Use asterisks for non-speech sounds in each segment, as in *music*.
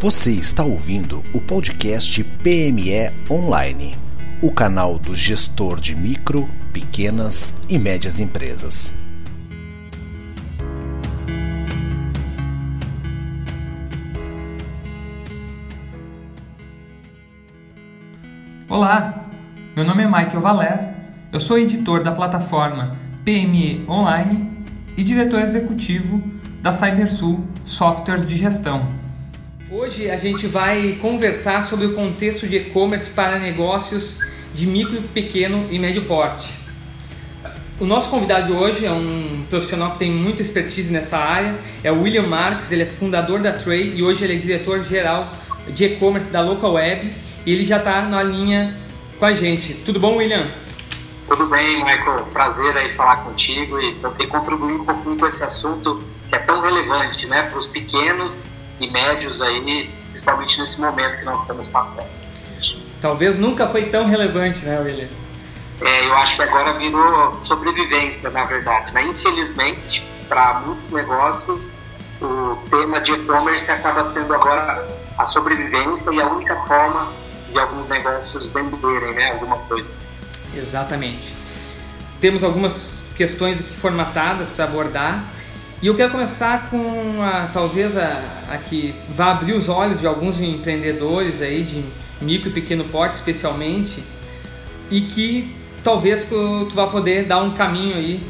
Você está ouvindo o podcast PME Online, o canal do gestor de micro, pequenas e médias empresas. Olá, meu nome é Michael Valer, eu sou editor da plataforma PME Online e diretor executivo da CyberSul Softwares de Gestão. Hoje a gente vai conversar sobre o contexto de e-commerce para negócios de micro, pequeno e médio porte. O nosso convidado de hoje é um profissional que tem muita expertise nessa área, é o William Marques, ele é fundador da Tray e hoje ele é diretor geral de e-commerce da Local Web e ele já está na linha com a gente. Tudo bom, William? Tudo bem, Michael. Prazer aí falar contigo e poder contribuir um pouquinho com esse assunto que é tão relevante né, para os pequenos e médios aí, principalmente nesse momento que nós estamos passando. Talvez nunca foi tão relevante, né, William? É, eu acho que agora virou sobrevivência, na verdade. Né? Infelizmente, para muitos negócios, o tema de e-commerce acaba sendo agora a sobrevivência e a única forma de alguns negócios venderem né, alguma coisa. Exatamente. Temos algumas questões aqui formatadas para abordar. E eu quero começar com a, talvez a, a que vá abrir os olhos de alguns empreendedores aí de micro e pequeno porte especialmente e que talvez tu, vá poder dar um caminho aí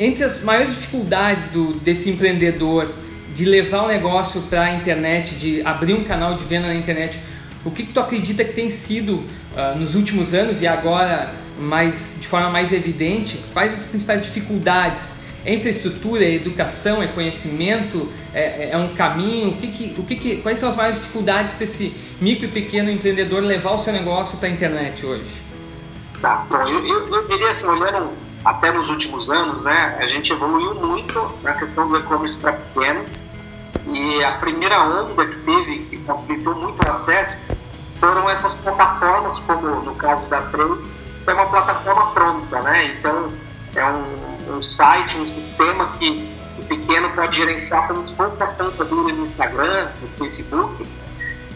entre as maiores dificuldades do, desse empreendedor de levar o negócio para a internet, de abrir um canal de venda na internet, o que, que tu acredita que tem sido uh, nos últimos anos e agora mais de forma mais evidente? Quais as principais dificuldades infraestrutura, é educação, é conhecimento, é, é um caminho? O que que, o que que, quais são as maiores dificuldades para esse micro e pequeno empreendedor levar o seu negócio para a internet hoje? Tá, eu, eu, eu diria assim, olhando até nos últimos anos, né, a gente evoluiu muito na questão do e-commerce para pequeno e a primeira onda que teve, que facilitou muito o acesso, foram essas plataformas, como no caso da Trade, é uma plataforma pronta, né, então é um um site, um sistema que o pequeno pode gerenciar como se fosse a conta dele no Instagram, no Facebook,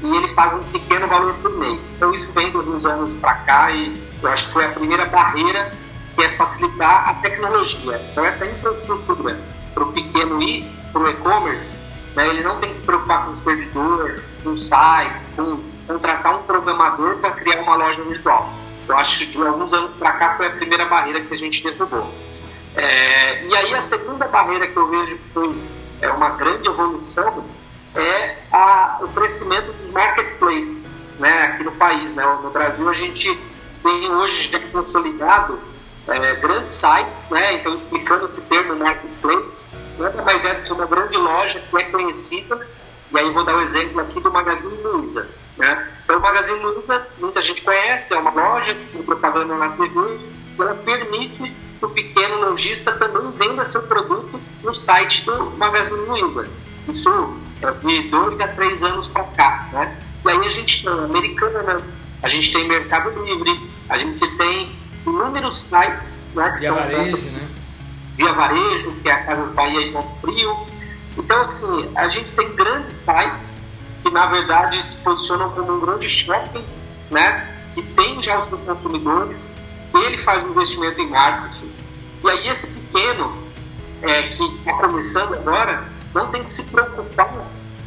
e ele paga um pequeno valor por mês. Então isso vem de alguns anos para cá e eu acho que foi a primeira barreira que é facilitar a tecnologia. Então essa infraestrutura para o pequeno ir para o e-commerce, né, ele não tem que se preocupar com o servidor, com o site, com contratar um programador para criar uma loja virtual. Eu acho que de alguns anos para cá foi a primeira barreira que a gente derrubou. É, e aí a segunda barreira que eu vejo que foi é uma grande evolução é a, o crescimento dos marketplaces né, aqui no país. Né? No Brasil a gente tem hoje já consolidado é, grandes sites, né? então explicando esse termo marketplace, nada mais é do que uma grande loja que é conhecida, e aí vou dar o um exemplo aqui do Magazine Luiza. Né? Então o Magazine Luiza, muita gente conhece, é uma loja com propaganda na TV, ela permite que o pequeno lojista também venda seu produto no site do Magazine Luiza. Isso é de dois a três anos para cá, né? E aí a gente tem Americanas, a gente tem Mercado Livre, a gente tem inúmeros sites, né? Que Via são Varejo, né? Via Varejo, que é a Casas Bahia e Ponto Frio. Então, assim, a gente tem grandes sites que, na verdade, se posicionam como um grande shopping, né? Que tem já os consumidores, ele faz um investimento em marketing. E aí esse pequeno é, que está começando agora não tem que se preocupar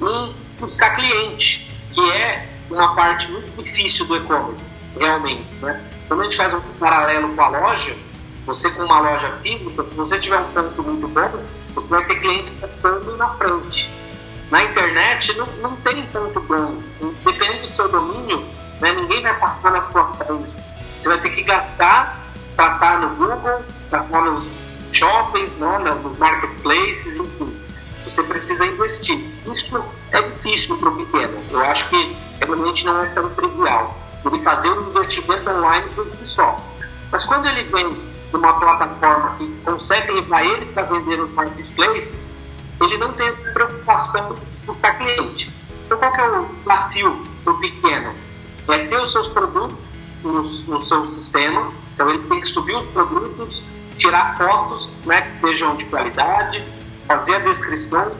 em buscar cliente, que é uma parte muito difícil do e-commerce, realmente. Né? Quando a gente faz um paralelo com a loja, você com uma loja física, se você tiver um ponto muito bom, você vai ter clientes passando na frente. Na internet não, não tem ponto bom. Depende do seu domínio, né? ninguém vai passar na sua frente você vai ter que gastar para estar no Google, para estar nos shoppings, né, nos marketplaces, enfim. Você precisa investir. Isso é difícil para o pequeno. Eu acho que realmente não é tão trivial. Ele fazer um investimento online por si só. Mas quando ele vem de uma plataforma que consegue levar ele para vender nos marketplaces, ele não tem preocupação estar cliente. Então, qual é o desafio do pequeno? É ter os seus produtos no, no seu sistema. Então ele tem que subir os produtos, tirar fotos né, que sejam de qualidade, fazer a descrição.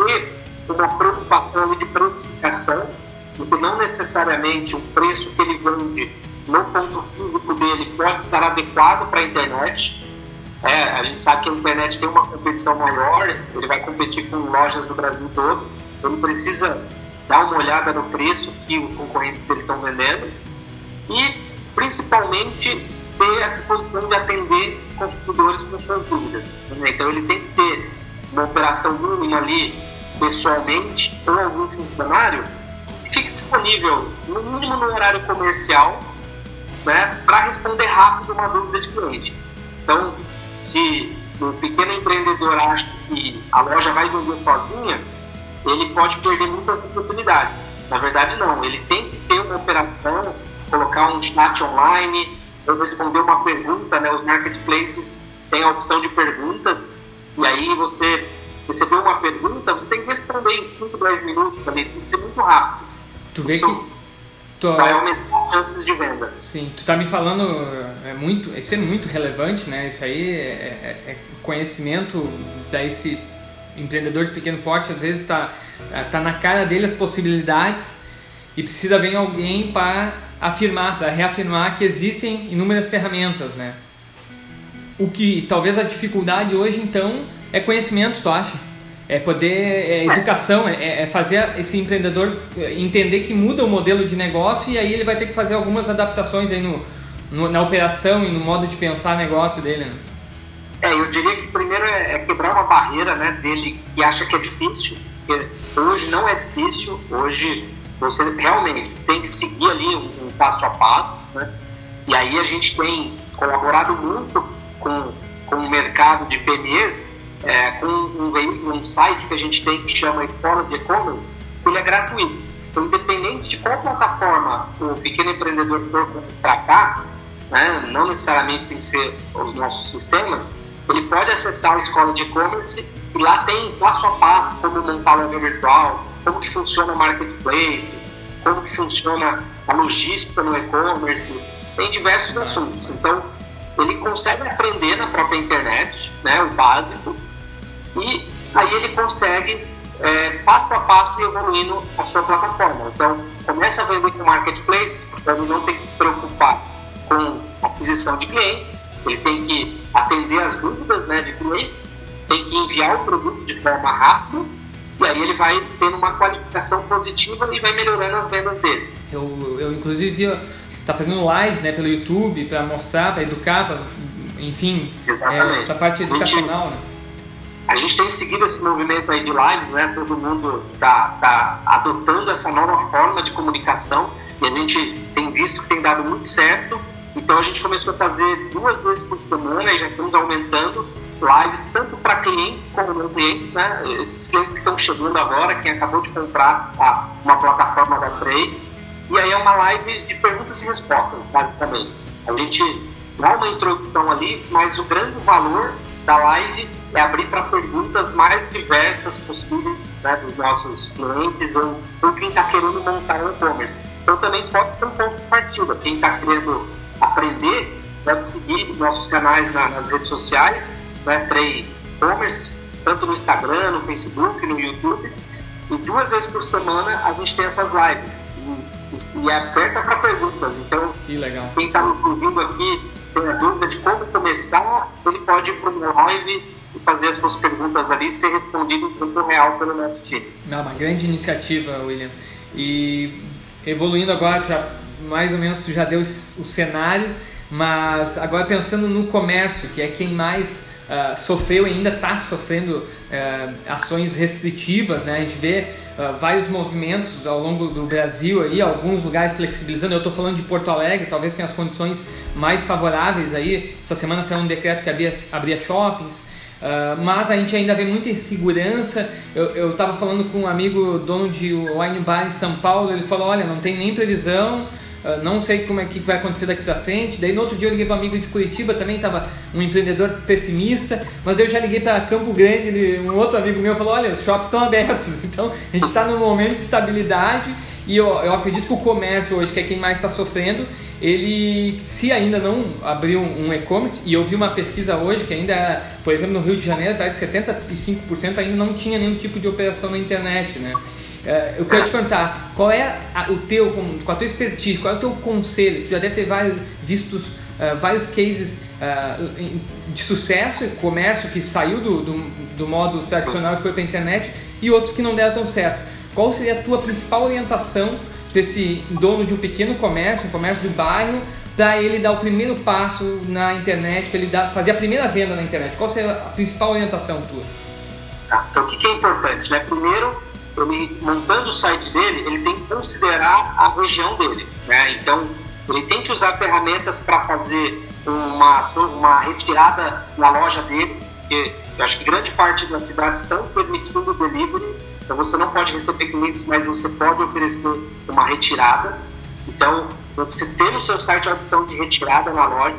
E uma preocupação de precificação, porque não necessariamente o preço que ele vende no ponto físico dele pode estar adequado para a internet. É, a gente sabe que a internet tem uma competição maior, ele vai competir com lojas do Brasil todo, então ele precisa dar uma olhada no preço que os concorrentes dele estão vendendo e, principalmente, ter a disposição de atender consumidores com suas dúvidas. Né? Então, ele tem que ter uma operação mínima ali, pessoalmente, ou algum funcionário que fique disponível, no mínimo no horário comercial, né, para responder rápido uma dúvida de cliente. Então, se o pequeno empreendedor acha que a loja vai vender sozinha, ele pode perder muitas oportunidades. Na verdade, não. Ele tem que ter uma operação, colocar um chat online, ou responder uma pergunta. Né? Os marketplaces têm a opção de perguntas, e aí você recebeu uma pergunta, você tem que responder em 5, 10 minutos também, tem que ser muito rápido. Tu vê Isso que tu... vai aumentar as chances de venda. Sim, tu tá me falando, é muito, isso é muito relevante, né? Isso aí é, é, é conhecimento desse empreendedor de pequeno porte, às vezes está tá na cara dele as possibilidades e precisa vir alguém para afirmar, para reafirmar que existem inúmeras ferramentas, né? O que talvez a dificuldade hoje então é conhecimento, tu acha? É poder, é educação, é, é fazer esse empreendedor entender que muda o modelo de negócio e aí ele vai ter que fazer algumas adaptações aí no, no na operação e no modo de pensar negócio dele. Né? É, eu diria que primeiro é, é quebrar uma barreira né, dele que acha que é difícil, porque hoje não é difícil, hoje você realmente tem que seguir ali um, um passo a passo, né? E aí a gente tem colaborado muito com, com o mercado de PMEs, é, com um veículo, um site que a gente tem que chama Escola de E-Commerce, ele é gratuito. Então, independente de qual plataforma o pequeno empreendedor for contratar, né, não necessariamente tem que ser os nossos sistemas, ele pode acessar a escola de e-commerce e lá tem passo a passo como montar loja virtual, como que funciona o marketplace, como que funciona a logística no e-commerce, tem diversos assuntos. Então, ele consegue aprender na própria internet, né, o básico, e aí ele consegue é, passo a passo evoluindo a sua plataforma. Então, começa a vender com marketplace, para ele não ter que se preocupar com aquisição de clientes, ele tem que atender as dúvidas né, de clientes, tem que enviar o produto de forma rápida e aí ele vai tendo uma qualificação positiva e vai melhorando as vendas dele. Eu, eu inclusive, tá fazendo lives né, pelo YouTube para mostrar, para educar, pra, enfim, é, essa parte educacional. A gente, né? a gente tem seguido esse movimento aí de lives, né? Todo mundo tá, tá adotando essa nova forma de comunicação e a gente tem visto que tem dado muito certo então a gente começou a fazer duas vezes por semana e já estamos aumentando lives tanto para cliente como não cliente, né? Esses clientes que estão chegando agora, quem acabou de comprar a, uma plataforma da Prey. E aí é uma live de perguntas e respostas, basicamente. A gente dá uma introdução ali, mas o grande valor da live é abrir para perguntas mais diversas possíveis né, dos nossos clientes ou, ou quem está querendo montar um e-commerce. Então também pode ter um ponto de partida. Quem está querendo aprender, pode seguir nossos canais na, nas redes sociais, né, Prey Commerce, tanto no Instagram, no Facebook, no YouTube. E duas vezes por semana a gente tem essas lives. E, e é aberta para perguntas. Então, que legal. quem está nos ouvindo aqui tem a dúvida de como começar, ele pode ir para uma live e fazer as suas perguntas ali e ser respondido em tempo real pelo nosso time. Não, uma grande iniciativa, William. E evoluindo agora, já mais ou menos tu já deu o cenário, mas agora pensando no comércio, que é quem mais uh, sofreu e ainda está sofrendo uh, ações restritivas, né? A gente vê uh, vários movimentos ao longo do Brasil aí, alguns lugares flexibilizando. Eu estou falando de Porto Alegre, talvez tenha as condições mais favoráveis aí. Essa semana saiu um decreto que abria, abria shoppings. Mas a gente ainda vê muita insegurança. Eu estava falando com um amigo dono de wine bar em São Paulo, ele falou: olha, não tem nem previsão uh, não sei como é que vai acontecer daqui para frente. Daí no outro dia eu liguei para um amigo de Curitiba, também estava um empreendedor pessimista, mas daí eu já liguei para Campo Grande, um outro amigo meu falou, olha, os shops estão abertos, *laughs* então a gente está num momento de estabilidade e eu, eu acredito que o comércio hoje, que é quem mais está sofrendo, ele, se ainda não abriu um e-commerce, e eu vi uma pesquisa hoje que ainda, por exemplo, no Rio de Janeiro, parece 75% ainda não tinha nenhum tipo de operação na internet, né? É, eu quero te perguntar, qual é o teu, com a tua expertise, qual é o teu conselho? Tu já deve ter vários, vistos uh, vários cases uh, de sucesso, comércio que saiu do, do, do modo tradicional e foi para a internet, e outros que não deram tão certo. Qual seria a tua principal orientação desse dono de um pequeno comércio, um comércio do bairro, para ele dar o primeiro passo na internet, para ele dar, fazer a primeira venda na internet? Qual seria a principal orientação tua? Tá, então o que é importante? Né? Primeiro, ele, montando o site dele, ele tem que considerar a região dele. Né? Então, ele tem que usar ferramentas para fazer uma, uma retirada na loja dele, porque eu acho que grande parte das cidades estão permitindo o delivery, então você não pode receber clientes, mas você pode oferecer uma retirada. Então, você ter no seu site a opção de retirada na loja.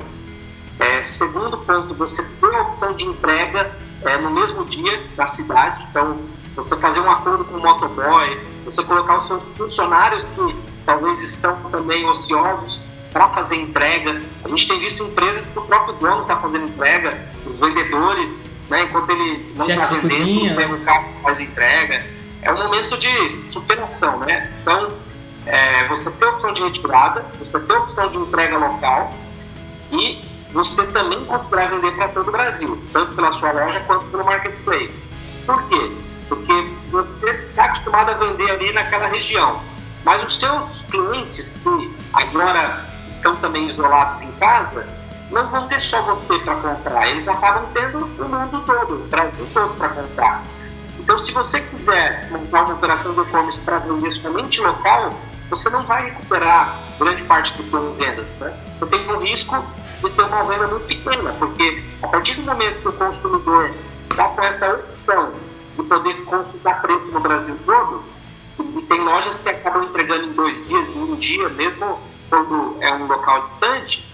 É, segundo ponto, você ter a opção de entrega é, no mesmo dia na cidade. Então, você fazer um acordo com o motoboy, você colocar os seus funcionários que talvez estão também ociosos para fazer entrega. A gente tem visto empresas que o próprio dono está fazendo entrega, os vendedores, né, enquanto ele não está vendendo, pega o carro faz entrega. É um momento de superação, né? Então, é, você tem a opção de retirada, você tem a opção de entrega local e você também considerar vender para todo o Brasil, tanto pela sua loja quanto pelo marketplace. Por quê? Porque você está acostumado a vender ali naquela região. Mas os seus clientes que agora estão também isolados em casa, não vão ter só você para comprar, eles acabam tendo o mundo todo, o Brasil todo para comprar. Então, se você quiser montar uma operação de e-commerce para vender somente local, você não vai recuperar grande parte dos suas vendas. Né? Você tem o risco de ter uma venda muito pequena, porque a partir do momento que o consumidor está com essa opção de poder consultar preço no Brasil todo, e tem lojas que acabam entregando em dois dias, em um dia, mesmo quando é um local distante,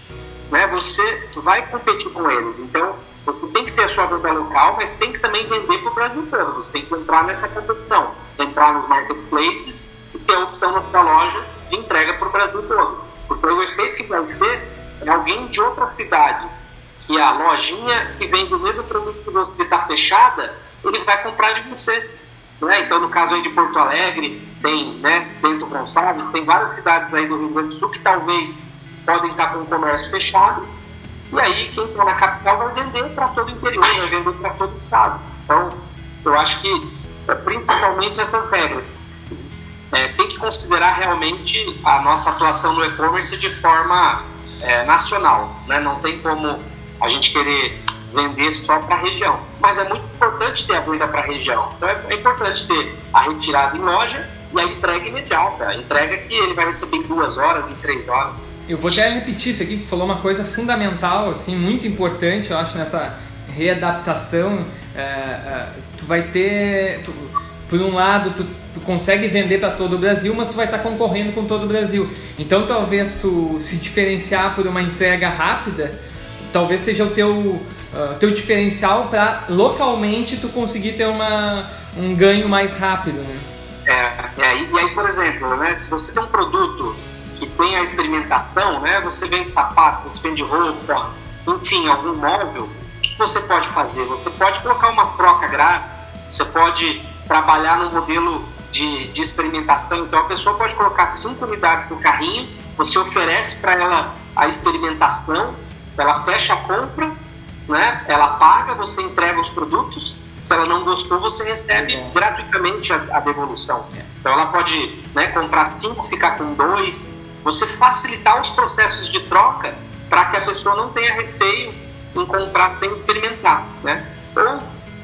né, você vai competir com eles. Então, você tem que ter a sua venda local, mas tem que também vender para o Brasil todo. Você tem que entrar nessa competição, entrar nos marketplaces e ter a opção na sua loja de entrega para o Brasil todo. Porque o efeito que vai ser é alguém de outra cidade, que a lojinha que vende o mesmo produto que você está fechada, ele vai comprar de você. Né? Então, no caso aí de Porto Alegre, tem né, Bento Gonçalves, tem várias cidades aí do Rio Grande do Sul que talvez podem estar com o comércio fechado. E aí, quem está na capital vai vender para todo o interior, vai vender para todo o estado. Então, eu acho que, é, principalmente essas regras, é, tem que considerar realmente a nossa atuação no e-commerce de forma é, nacional. Né? Não tem como a gente querer vender só para a região. Mas é muito importante ter a venda para a região. Então é, é, importante ter a retirada em loja e a entrega imediata. A entrega que ele vai receber em duas horas, em três horas. Eu vou até repetir isso aqui, que falou uma coisa fundamental, assim, muito importante, eu acho, nessa readaptação. É, é, tu vai ter. Tu, por um lado, tu, tu consegue vender para todo o Brasil, mas tu vai estar tá concorrendo com todo o Brasil. Então, talvez tu se diferenciar por uma entrega rápida, talvez seja o teu, uh, teu diferencial para localmente tu conseguir ter uma, um ganho mais rápido, né? É, é, e aí, por exemplo, né, se você tem um produto que tem a experimentação, né, você vende sapato, você vende roupa, enfim, algum móvel, o que você pode fazer? Você pode colocar uma troca grátis, você pode trabalhar no modelo de, de experimentação, então a pessoa pode colocar cinco unidades no carrinho, você oferece para ela a experimentação, ela fecha a compra, né? Ela paga, você entrega os produtos. Se ela não gostou, você recebe é. gratuitamente a, a devolução. É. Então ela pode né, comprar cinco, ficar com dois. Você facilitar os processos de troca para que a pessoa não tenha receio em comprar sem experimentar, né? Ou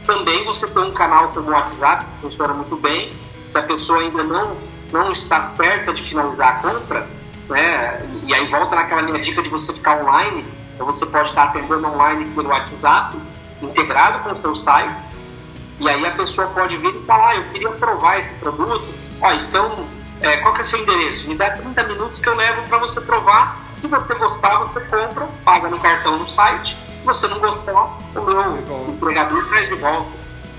também você tem um canal como o WhatsApp que funciona muito bem. Se a pessoa ainda não não está certa de finalizar a compra, né? E aí volta naquela minha dica de você ficar online então você pode estar atendendo online pelo WhatsApp, integrado com o seu site, e aí a pessoa pode vir e falar, ah, eu queria provar esse produto, ó, então é, qual que é seu endereço? Me dá 30 minutos que eu levo para você provar. Se você gostar, você compra, paga no cartão no site. Se você não gostar, o meu empregador traz de volta.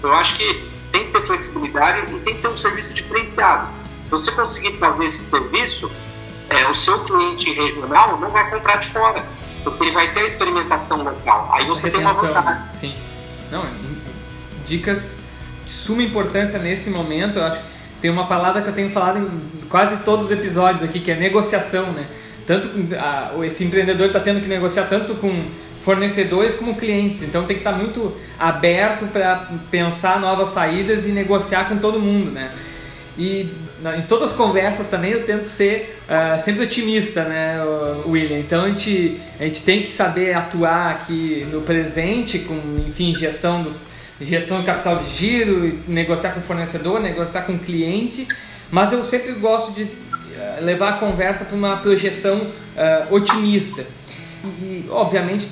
Eu acho que tem que ter flexibilidade e tem que ter um serviço diferenciado. Se você conseguir fazer esse serviço, é, o seu cliente regional não vai comprar de fora, porque ele vai ter a experimentação local. Aí você tem uma vantagem. Sim. Não, dicas de suma importância nesse momento. Eu acho que tem uma palavra que eu tenho falado em quase todos os episódios aqui, que é negociação, né? Tanto a, esse empreendedor está tendo que negociar tanto com fornecedores como clientes, então tem que estar tá muito aberto para pensar novas saídas e negociar com todo mundo, né? E em todas as conversas também eu tento ser uh, sempre otimista, né, William? Então a gente, a gente tem que saber atuar aqui no presente com, enfim, gestão do, gestão do capital de giro, negociar com fornecedor, negociar com cliente, mas eu sempre gosto de uh, levar a conversa para uma projeção uh, otimista. E, obviamente,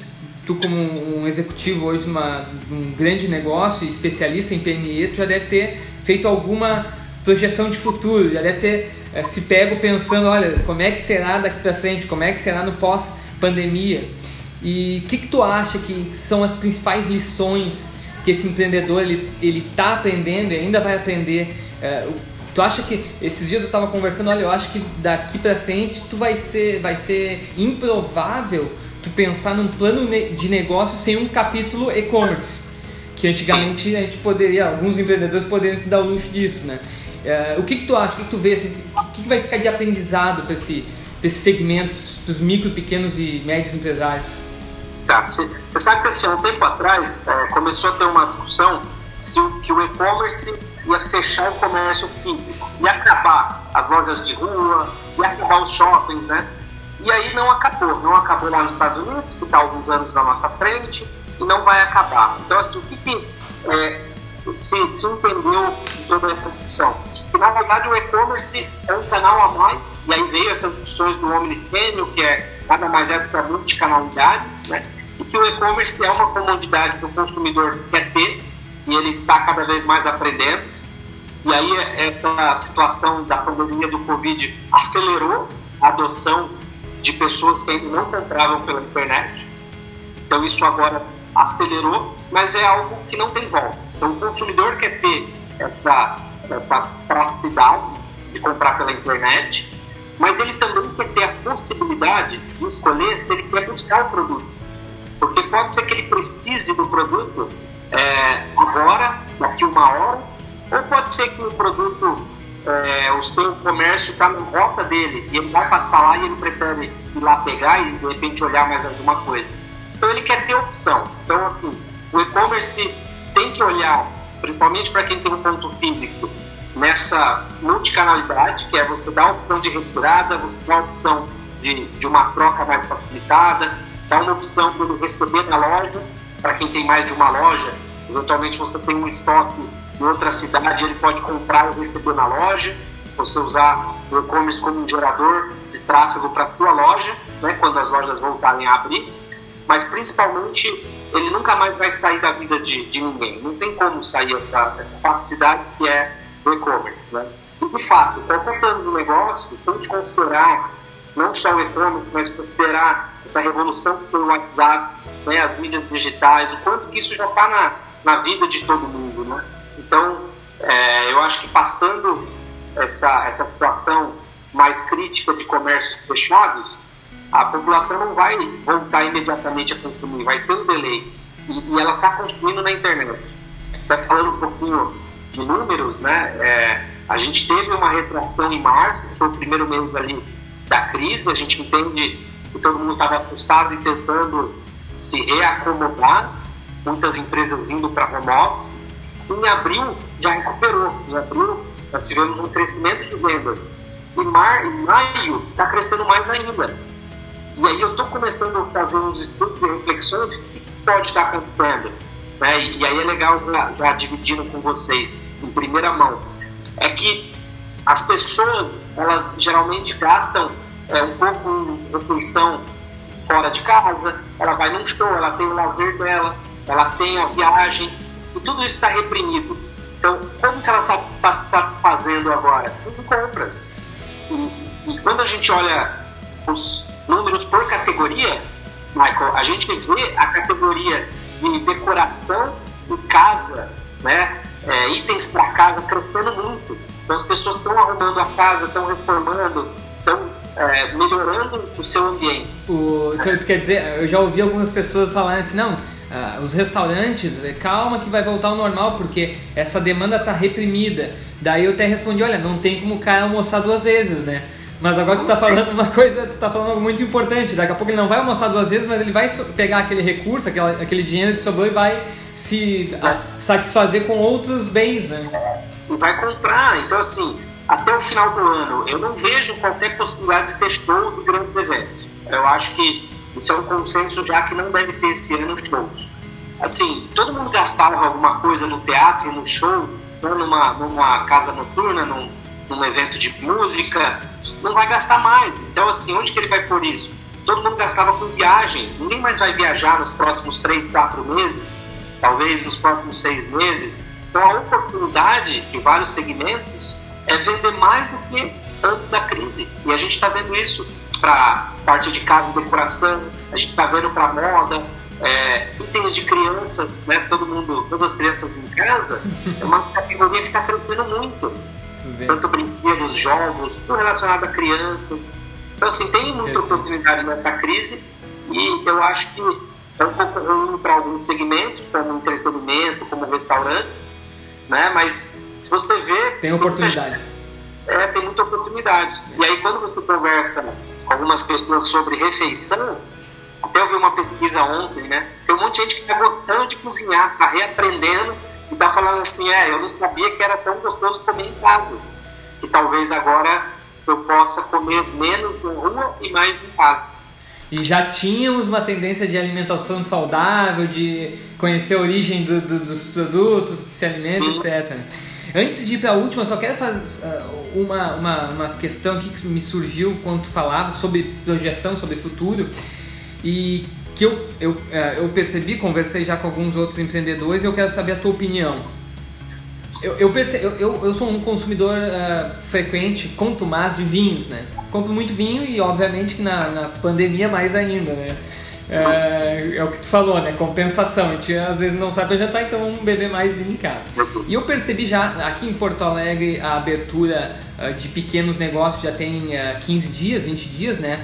tu como um executivo hoje de um grande negócio, especialista em PME, tu já deve ter feito alguma projeção de futuro, já deve ter é, se pego pensando, olha, como é que será daqui para frente, como é que será no pós-pandemia. E o que, que tu acha que são as principais lições que esse empreendedor ele ele está aprendendo e ainda vai aprender? É, tu acha que esses dias eu estava conversando, olha, eu acho que daqui para frente tu vai ser vai ser improvável tu pensar num plano de negócio sem um capítulo e-commerce que antigamente a gente poderia, alguns empreendedores poderiam se dar o luxo disso, né? É, o que, que tu acha? O que, que tu vê? Assim, o que, que vai ficar de aprendizado para esse, esse segmento, para os micro, pequenos e médios empresários? Tá, você sabe que assim, um tempo atrás é, começou a ter uma discussão se o, que o e-commerce ia fechar o comércio físico, ia acabar as lojas de rua, ia acabar os shoppings, né? E aí não acabou, não acabou lá nos Estados Unidos, que está alguns anos na nossa frente, e não vai acabar. Então, assim, o que, que é, se, se entendeu de toda essa discussão? que na verdade o e-commerce é um canal a mais, e aí veio essas discussões do omnichannel, que é nada mais é do que a multicanalidade, né? e que o e-commerce é uma comodidade que o consumidor quer ter, e ele está cada vez mais aprendendo. E aí essa situação da pandemia do Covid acelerou a adoção de pessoas que ainda não compravam pela internet. Então isso agora acelerou, mas é algo que não tem volta. Então o consumidor quer ter essa essa praticidade de comprar pela internet, mas ele também quer ter a possibilidade de escolher se ele quer buscar o produto. Porque pode ser que ele precise do produto é, agora, daqui uma hora, ou pode ser que o produto, é, o seu comércio está na rota dele e ele vai passar lá e ele prefere ir lá pegar e de repente olhar mais alguma coisa. Então ele quer ter opção. Então, assim, o e-commerce tem que olhar principalmente para quem tem um ponto físico, nessa multicanalidade, que é você dar a opção de retirada, você dá a opção de, de uma troca mais facilitada, dá uma opção ele receber na loja, para quem tem mais de uma loja, eventualmente você tem um estoque em outra cidade, ele pode comprar e receber na loja, você usar o e-commerce como um gerador de tráfego para a tua loja, né, quando as lojas voltarem a abrir, mas principalmente ele nunca mais vai sair da vida de, de ninguém. Não tem como sair essa, essa praticidade que é o e-commerce. Né? E, de fato, qualquer plano de negócio tem que considerar não só o e-commerce, mas considerar essa revolução pelo WhatsApp, né, as mídias digitais, o quanto que isso já está na, na vida de todo mundo. Né? Então, é, eu acho que passando essa, essa situação mais crítica de comércios fechados, a população não vai voltar imediatamente a consumir, vai ter um delay. E, e ela está consumindo na internet. Está falando um pouquinho de números, né? É, a gente teve uma retração em março, foi o primeiro mês ali da crise, a gente entende que todo mundo estava assustado e tentando se reacomodar, muitas empresas indo para home office. Em abril já recuperou, em abril nós tivemos um crescimento de vendas. Em, mar, em maio está crescendo mais ainda. E aí eu estou começando a fazer uns estudos e reflexões que pode estar acontecendo. Né? E aí é legal já, já dividindo com vocês em primeira mão. É que as pessoas, elas geralmente gastam é, um pouco em refeição fora de casa, ela vai num show, ela tem o lazer dela, ela tem a viagem, e tudo isso está reprimido. Então, como que ela está satisfazendo agora? Com compras. E, e quando a gente olha os números por categoria, Michael, a gente vê a categoria de decoração em casa, né? É, itens para casa crescendo muito. Então as pessoas estão arrumando a casa, estão reformando, estão é, melhorando o seu ambiente. O, então, quer dizer, eu já ouvi algumas pessoas falarem assim, não, ah, os restaurantes, é, calma que vai voltar ao normal, porque essa demanda está reprimida. Daí eu até respondi, olha, não tem como o cara almoçar duas vezes, né? Mas agora tu tá falando uma coisa, tu tá falando algo muito importante. Daqui a pouco ele não vai almoçar duas vezes, mas ele vai pegar aquele recurso, aquele, dinheiro que sobrou e vai se a, satisfazer com outros bens, né? Vai comprar. Então, assim, até o final do ano, eu não vejo qualquer possibilidade de ter shows de grandes eventos. Eu acho que isso é um consenso já que não deve ter esse ano shows. Assim, todo mundo gastava alguma coisa no teatro, no show, ou numa, numa casa noturna, num, num evento de música, não vai gastar mais. Então, assim, onde que ele vai pôr isso? Todo mundo gastava com viagem. Ninguém mais vai viajar nos próximos três, quatro meses, talvez nos próximos seis meses. Então, a oportunidade de vários segmentos é vender mais do que antes da crise. E a gente está vendo isso para parte de casa e decoração, a gente está vendo para moda, é, itens de criança, né? Todo mundo, todas as crianças em casa, é uma categoria que está crescendo muito. Tanto brinquedos, jogos, tudo relacionado a crianças. Então, assim, tem muita oportunidade nessa crise e eu acho que é um pouco ruim para alguns segmentos, como entretenimento, como restaurantes, né? Mas se você vê. Tem oportunidade. É, tem muita oportunidade. E aí, quando você conversa com algumas pessoas sobre refeição, até eu vi uma pesquisa ontem, né? Tem um monte de gente que está gostando de cozinhar, está reaprendendo e está falando assim: é, eu não sabia que era tão gostoso comer em casa. Que talvez agora eu possa comer menos na rua e mais em casa. E já tínhamos uma tendência de alimentação saudável, de conhecer a origem do, do, dos produtos que se alimentam, etc. Antes de ir para a última, só quero fazer uh, uma, uma, uma questão aqui que me surgiu quando tu falava sobre projeção, sobre futuro, e que eu, eu, uh, eu percebi, conversei já com alguns outros empreendedores e eu quero saber a tua opinião. Eu, eu, perce, eu, eu, sou um consumidor uh, frequente, contumaz de vinhos, né? Compro muito vinho e, obviamente, que na, na pandemia mais ainda, né? É, é, o que tu falou, né? Compensação. A gente às vezes não sabe já tá, então vamos beber mais vinho em casa. E eu percebi já aqui em Porto Alegre a abertura uh, de pequenos negócios já tem uh, 15 dias, 20 dias, né?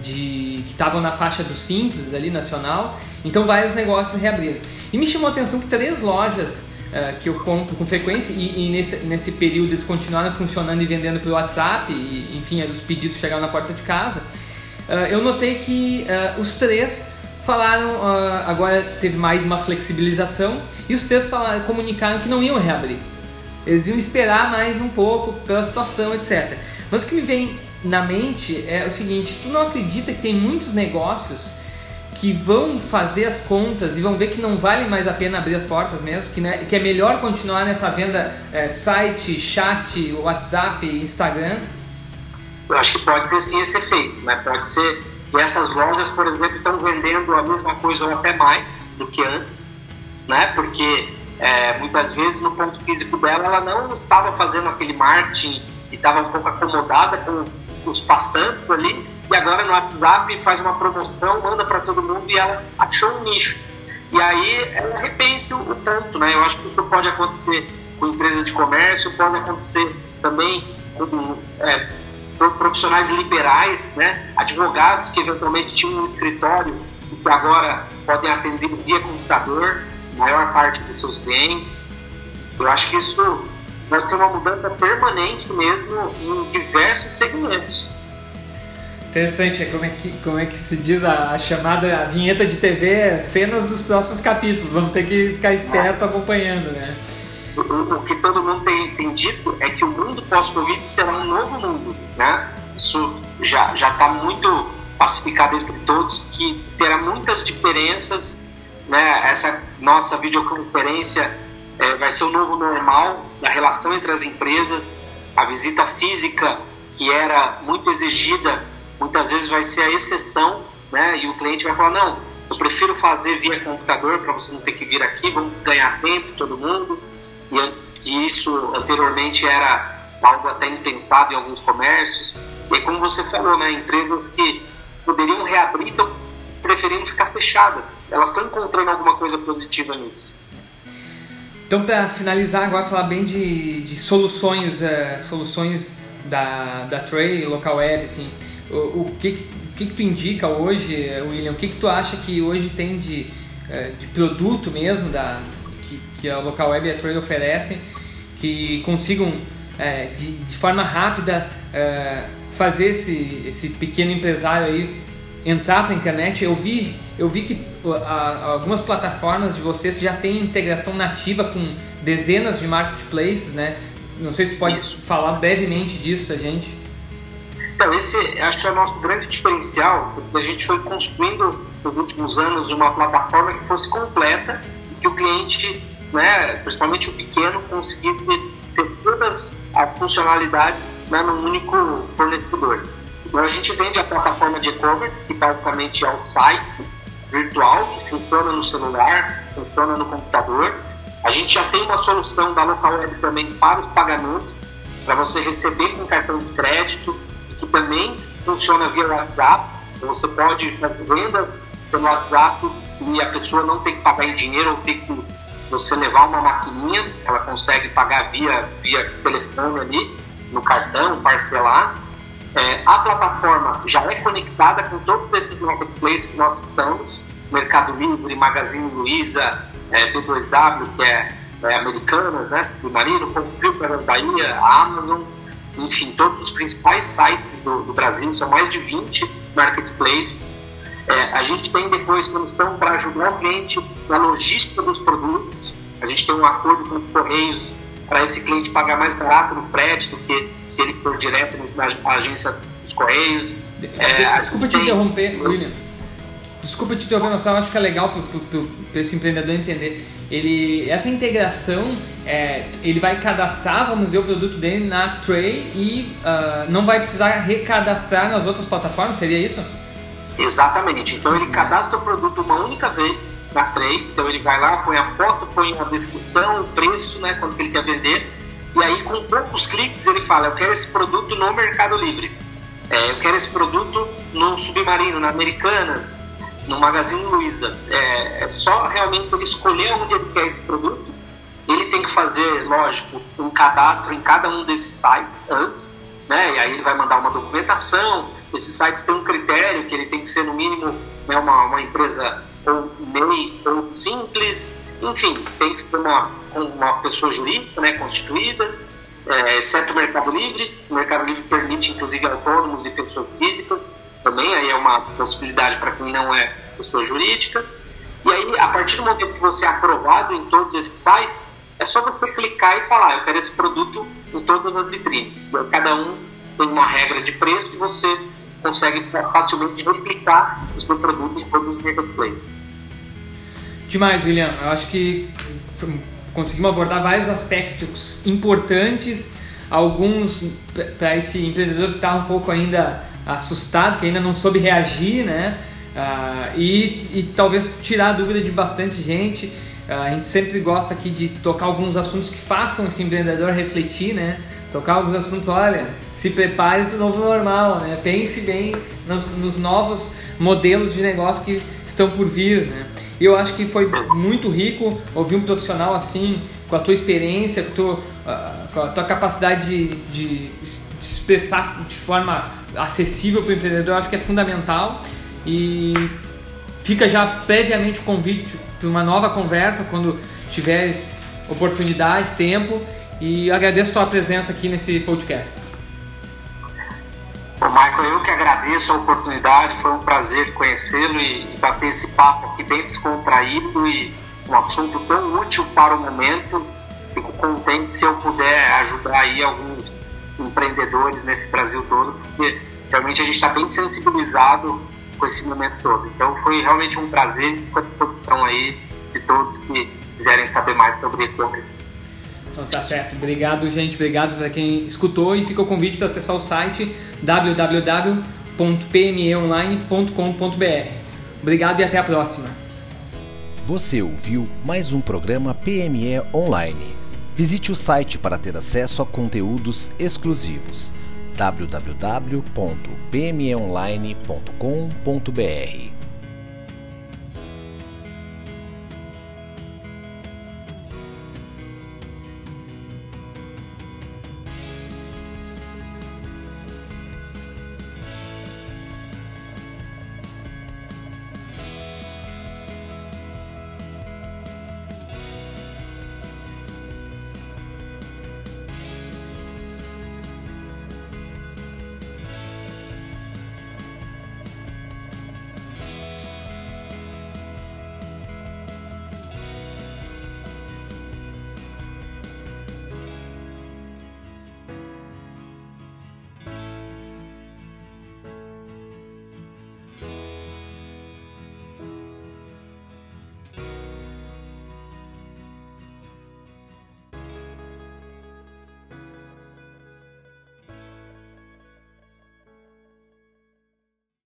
De, que estavam na faixa do Simples ali, nacional. Então vários negócios reabriram. E me chamou a atenção que três lojas Uh, que eu compro com frequência e, e, nesse, nesse período eles continuaram funcionando e vendendo pelo WhatsApp e enfim os pedidos chegaram na porta de casa uh, eu notei que uh, os três falaram, uh, agora teve mais uma flexibilização, e os três falaram, comunicaram que não iam reabrir. Eles iam esperar mais um pouco pela situação, etc. Mas o que me vem na mente é o seguinte: tu não acredita que tem muitos negócios que vão fazer as contas e vão ver que não vale mais a pena abrir as portas mesmo, que, né, que é melhor continuar nessa venda é, site, chat, WhatsApp, Instagram? Eu acho que pode ter sim esse efeito, né? Pode ser que essas lojas, por exemplo, estão vendendo a mesma coisa ou até mais do que antes, né? Porque é, muitas vezes no ponto físico dela ela não estava fazendo aquele marketing e estava um pouco acomodada com os passantes ali e agora no WhatsApp faz uma promoção, manda para todo mundo e ela achou um nicho. E aí ela repensa o ponto, né? Eu acho que isso pode acontecer com empresas de comércio, pode acontecer também com é, profissionais liberais, né? advogados que eventualmente tinham um escritório e que agora podem atender via computador maior parte dos seus clientes. Eu acho que isso pode ser uma mudança permanente mesmo em diversos segmentos. Interessante, é como é que, como é que se diz a, a chamada a vinheta de TV, cenas dos próximos capítulos. Vamos ter que ficar esperto acompanhando, né? o, o, que todo mundo tem, tem dito é que o mundo pós-Covid será um novo mundo, né? Isso já já está muito pacificado entre todos que terá muitas diferenças, né? Essa nossa videoconferência é, vai ser o novo normal da relação entre as empresas, a visita física que era muito exigida, muitas vezes vai ser a exceção, né? E o cliente vai falar não, eu prefiro fazer via computador para você não ter que vir aqui, vamos ganhar tempo todo mundo e, isso anteriormente era algo até impensado em alguns comércios. E como você falou, né, empresas que poderiam reabrir estão preferindo ficar fechadas. Elas estão encontrando alguma coisa positiva nisso. Então, para finalizar agora, falar bem de, de soluções, uh, soluções da, da Tray, local web, assim, o, o, que, o que, que tu indica hoje, William? O que, que tu acha que hoje tem de, uh, de produto mesmo da, que, que a local web e a Tray oferecem que consigam, uh, de, de forma rápida, fazer esse, esse pequeno empresário aí entrar para a internet, eu vi, eu vi que algumas plataformas de vocês já têm integração nativa com dezenas de marketplaces, né? Não sei se tu pode Isso. falar brevemente disso para a gente. Então, esse acho que é o nosso grande diferencial, porque a gente foi construindo nos últimos anos uma plataforma que fosse completa e que o cliente, né, principalmente o pequeno, conseguisse ter todas as funcionalidades né, num único fornecedor. Então a gente vende a plataforma de e-commerce, que basicamente é o site virtual, que funciona no celular, funciona no computador. A gente já tem uma solução da local web também para os pagamentos, para você receber com cartão de crédito, que também funciona via WhatsApp. Então você pode fazer vendas pelo WhatsApp e a pessoa não tem que pagar em dinheiro ou ter que você levar uma maquininha, ela consegue pagar via, via telefone ali, no cartão, parcelar. É, a plataforma já é conectada com todos esses marketplaces que nós citamos, Mercado Livre, Magazine Luiza, é, B2W, que é, é Americanas, né, Submarino, Ponto Frio, Casas Bahia, Amazon, enfim, todos os principais sites do, do Brasil, são mais de 20 marketplaces. É, a gente tem depois solução para ajudar o cliente na logística dos produtos. A gente tem um acordo com os Correios para esse cliente pagar mais barato no frete do que se ele for direto na agência dos Correios. É, Desculpa te tem... interromper, William. Desculpa te interromper, mas eu acho que é legal para esse empreendedor entender. Ele, essa integração, é, ele vai cadastrar, vamos dizer, o produto dele na Tray e uh, não vai precisar recadastrar nas outras plataformas, seria isso? Exatamente. Então ele cadastra o produto uma única vez na Tray. Então ele vai lá, põe a foto, põe a descrição, o preço, né, quanto que ele quer vender. E aí com poucos cliques ele fala, eu quero esse produto no Mercado Livre. É, eu quero esse produto no Submarino, na Americanas, no Magazine Luiza. É, é só realmente ele escolher onde ele quer esse produto. Ele tem que fazer, lógico, um cadastro em cada um desses sites antes, né? E aí ele vai mandar uma documentação, esses sites têm um critério que ele tem que ser, no mínimo, né, uma, uma empresa ou MEI ou simples, enfim, tem que ser uma, uma pessoa jurídica né, constituída, é, exceto o Mercado Livre. O Mercado Livre permite, inclusive, autônomos e pessoas físicas também, aí é uma possibilidade para quem não é pessoa jurídica. E aí, a partir do momento que você é aprovado em todos esses sites, é só você clicar e falar, eu quero esse produto em todas as vitrines. Cada um tem uma regra de preço e você consegue facilmente replicar o seu produto em todos os marketplaces. Demais, William. Eu acho que conseguimos abordar vários aspectos importantes, alguns para esse empreendedor que está um pouco ainda assustado, que ainda não soube reagir, né? Uh, e, e talvez tirar a dúvida de bastante gente. Uh, a gente sempre gosta aqui de tocar alguns assuntos que façam esse empreendedor refletir, né? Tocar alguns assuntos, olha, se prepare para o novo normal, né? Pense bem nos, nos, novos modelos de negócio que estão por vir, né? Eu acho que foi muito rico ouvir um profissional assim, com a tua experiência, com a tua, uh, com a tua capacidade de, de, expressar de forma acessível para o empreendedor, eu acho que é fundamental. E fica já previamente o convite para uma nova conversa quando tiveres oportunidade, tempo e agradeço a sua presença aqui nesse podcast. Michael, eu que agradeço a oportunidade, foi um prazer conhecê-lo e bater esse papo aqui bem descontraído e um assunto tão útil para o momento. Fico contente se eu puder ajudar aí alguns empreendedores nesse Brasil todo, porque realmente a gente está bem sensibilizado com esse momento todo. Então foi realmente um prazer e à disposição aí de todos que quiserem saber mais sobre e-commerce. Então tá certo. Obrigado, gente. Obrigado para quem escutou e fica o convite para acessar o site www.pmeonline.com.br. Obrigado e até a próxima. Você ouviu mais um programa PME Online. Visite o site para ter acesso a conteúdos exclusivos www.pmeonline.com.br